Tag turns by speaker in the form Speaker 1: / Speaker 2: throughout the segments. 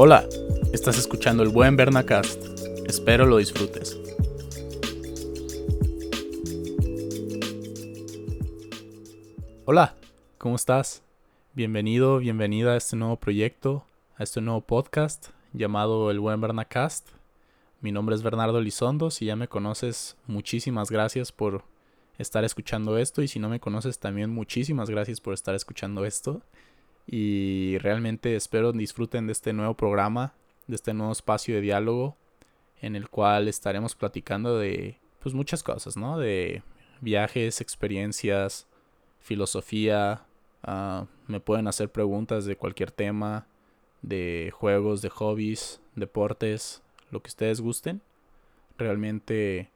Speaker 1: Hola, estás escuchando el buen Bernacast. Espero lo disfrutes. Hola, ¿cómo estás? Bienvenido, bienvenida a este nuevo proyecto, a este nuevo podcast llamado El Buen Bernacast. Mi nombre es Bernardo Lizondo, si ya me conoces, muchísimas gracias por estar escuchando esto y si no me conoces también muchísimas gracias por estar escuchando esto y realmente espero disfruten de este nuevo programa, de este nuevo espacio de diálogo en el cual estaremos platicando de pues muchas cosas, ¿no? De viajes, experiencias, filosofía, ah, me pueden hacer preguntas de cualquier tema, de juegos, de hobbies, deportes, lo que ustedes gusten. Realmente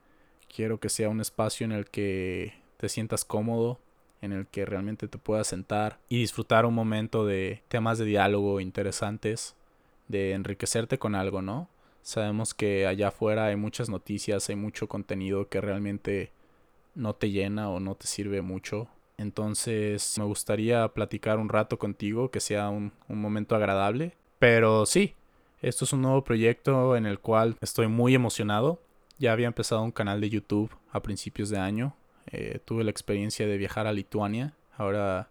Speaker 1: quiero que sea un espacio en el que te sientas cómodo, en el que realmente te puedas sentar y disfrutar un momento de temas de diálogo interesantes, de enriquecerte con algo, ¿no? Sabemos que allá afuera hay muchas noticias, hay mucho contenido que realmente no te llena o no te sirve mucho. Entonces me gustaría platicar un rato contigo, que sea un, un momento agradable. Pero sí, esto es un nuevo proyecto en el cual estoy muy emocionado. Ya había empezado un canal de YouTube a principios de año eh, tuve la experiencia de viajar a Lituania, ahora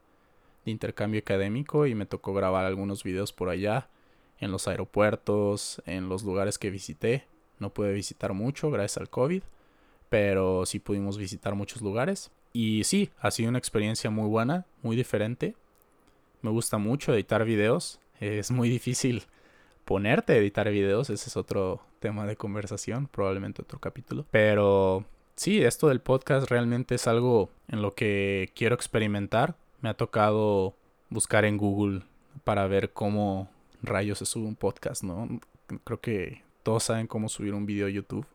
Speaker 1: de intercambio académico, y me tocó grabar algunos videos por allá, en los aeropuertos, en los lugares que visité. No pude visitar mucho gracias al COVID, pero sí pudimos visitar muchos lugares. Y sí, ha sido una experiencia muy buena, muy diferente. Me gusta mucho editar videos. Es muy difícil ponerte a editar videos, ese es otro tema de conversación, probablemente otro capítulo. Pero sí, esto del podcast realmente es algo en lo que quiero experimentar. Me ha tocado buscar en Google para ver cómo rayos se sube un podcast, ¿no? Creo que todos saben cómo subir un video a YouTube,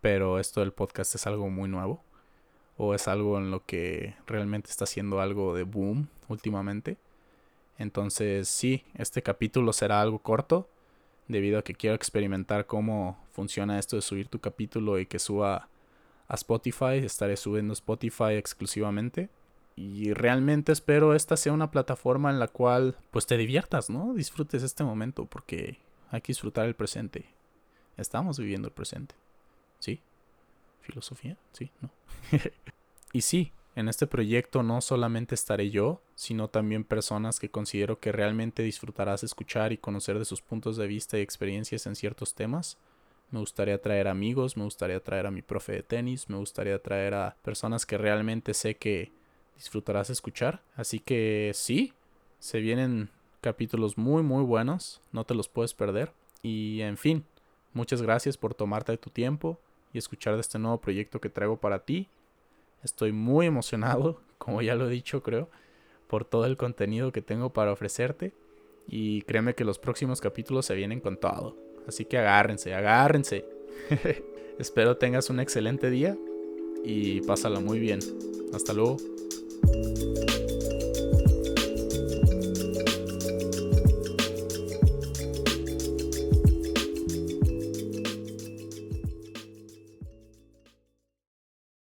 Speaker 1: pero esto del podcast es algo muy nuevo o es algo en lo que realmente está haciendo algo de boom últimamente. Entonces, sí, este capítulo será algo corto debido a que quiero experimentar cómo funciona esto de subir tu capítulo y que suba a Spotify. Estaré subiendo Spotify exclusivamente. Y realmente espero esta sea una plataforma en la cual pues te diviertas, ¿no? Disfrutes este momento porque hay que disfrutar el presente. Estamos viviendo el presente. ¿Sí? ¿Filosofía? Sí, ¿no? y sí, en este proyecto no solamente estaré yo, sino también personas que considero que realmente disfrutarás escuchar y conocer de sus puntos de vista y experiencias en ciertos temas me gustaría traer amigos, me gustaría traer a mi profe de tenis, me gustaría traer a personas que realmente sé que disfrutarás escuchar. Así que sí, se vienen capítulos muy muy buenos, no te los puedes perder. Y en fin, muchas gracias por tomarte tu tiempo y escuchar de este nuevo proyecto que traigo para ti. Estoy muy emocionado, como ya lo he dicho creo, por todo el contenido que tengo para ofrecerte. Y créeme que los próximos capítulos se vienen con todo. Así que agárrense, agárrense. Espero tengas un excelente día y pásala muy bien. Hasta luego.